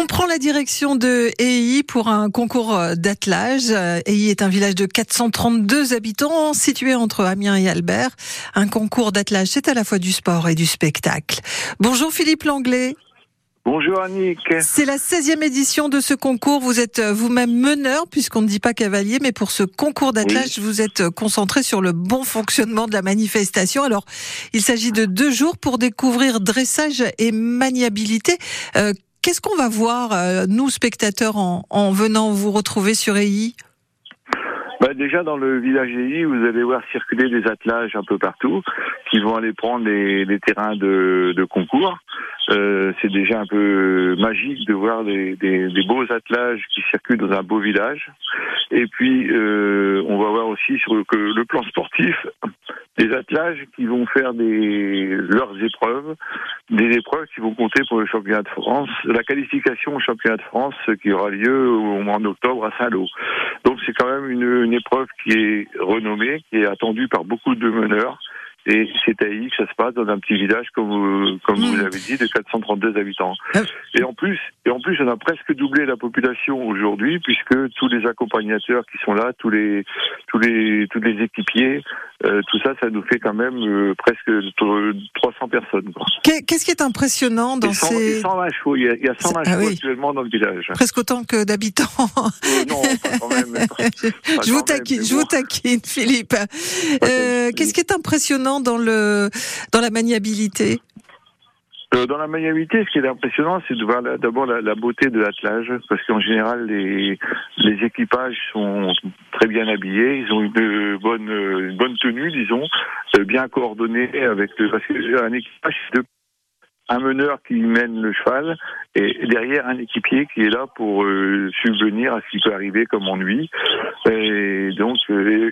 On prend la direction de EI pour un concours d'attelage. EI est un village de 432 habitants situé entre Amiens et Albert. Un concours d'attelage, c'est à la fois du sport et du spectacle. Bonjour Philippe Langlais. Bonjour Annick. C'est la 16e édition de ce concours. Vous êtes vous-même meneur, puisqu'on ne dit pas cavalier, mais pour ce concours d'attelage, vous êtes concentré sur le bon fonctionnement de la manifestation. Alors, il s'agit de deux jours pour découvrir dressage et maniabilité. Euh, Qu'est-ce qu'on va voir, euh, nous, spectateurs, en, en, venant vous retrouver sur EI bah déjà dans le village EI, vous allez voir circuler des attelages un peu partout qui vont aller prendre les, terrains de, concours. Euh, c'est déjà un peu magique de voir des, beaux attelages qui circulent dans un beau village. Et puis, euh, on va voir aussi sur le plan sportif attelages qui vont faire des, leurs épreuves, des épreuves qui vont compter pour le championnat de France, la qualification au championnat de France qui aura lieu au mois d'octobre à Saint-Lô. Donc c'est quand même une, une épreuve qui est renommée, qui est attendue par beaucoup de meneurs. Et c'est à que ça se passe dans un petit village, comme vous, comme vous l'avez dit, de 432 habitants. Et en plus, et en plus, on a presque doublé la population aujourd'hui, puisque tous les accompagnateurs qui sont là, tous les, tous les, tous les équipiers, euh, tout ça, ça nous fait quand même euh, presque 300 personnes. Qu'est-ce qui est impressionnant dans 100, ces... 120 chevaux, il y a, il y a 120 ah, chevaux oui. actuellement dans le village. Presque autant que d'habitants. Euh, non, pas quand même. Pas, je, vous taquine, même, je vous taquine, Philippe. Euh, Qu'est-ce qui est impressionnant dans le dans la maniabilité? Euh, dans la maniabilité, ce qui est impressionnant, c'est de voir d'abord la, la, beauté de l'attelage, parce qu'en général, les, les équipages sont très bien habillés, ils ont une bonne, une bonne tenue, disons, bien coordonnée avec parce qu'un équipage, de un meneur qui mène le cheval et derrière un équipier qui est là pour euh, subvenir à ce qui peut arriver comme ennui. Et donc euh,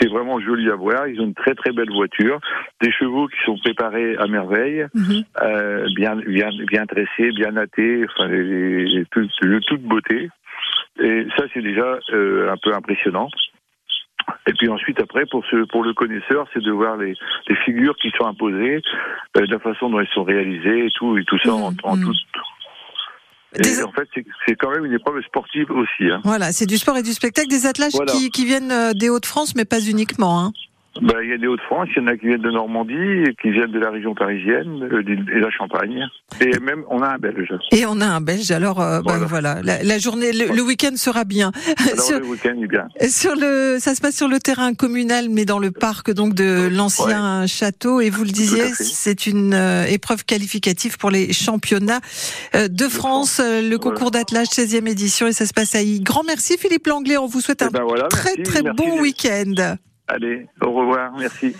c'est vraiment joli à voir. Ils ont une très très belle voiture, des chevaux qui sont préparés à merveille, mm -hmm. euh, bien bien bien dressés, bien nattés, enfin de toute beauté. Et ça c'est déjà euh, un peu impressionnant. Et puis ensuite, après, pour, ce, pour le connaisseur, c'est de voir les, les, figures qui sont imposées, euh, la façon dont elles sont réalisées et tout, et tout ça mmh, en, en mmh. tout. Et Des... en fait, c'est quand même une épreuve sportive aussi. Hein. Voilà, c'est du sport et du spectacle, des attelages voilà. qui, qui, viennent euh, des Hauts-de-France, mais pas uniquement. Hein. Ben, il y a des Hauts-de-France, il y en a qui viennent de Normandie, qui viennent de la région parisienne euh, et la Champagne. Et même, on a un Belge. Et on a un Belge. Alors, euh, voilà. Ben, voilà. La, la, journée, le, le week-end sera bien. Alors, sur, le week-end est bien. Sur le, ça se passe sur le terrain communal, mais dans le parc donc de l'ancien ouais. château. Et vous le disiez, c'est une euh, épreuve qualificative pour les championnats euh, de France, France. le concours voilà. d'attelage 16e édition, et ça se passe à Y. Grand merci Philippe Langlais. On vous souhaite un ben voilà, très merci, très merci bon week-end. Allez, au revoir, merci.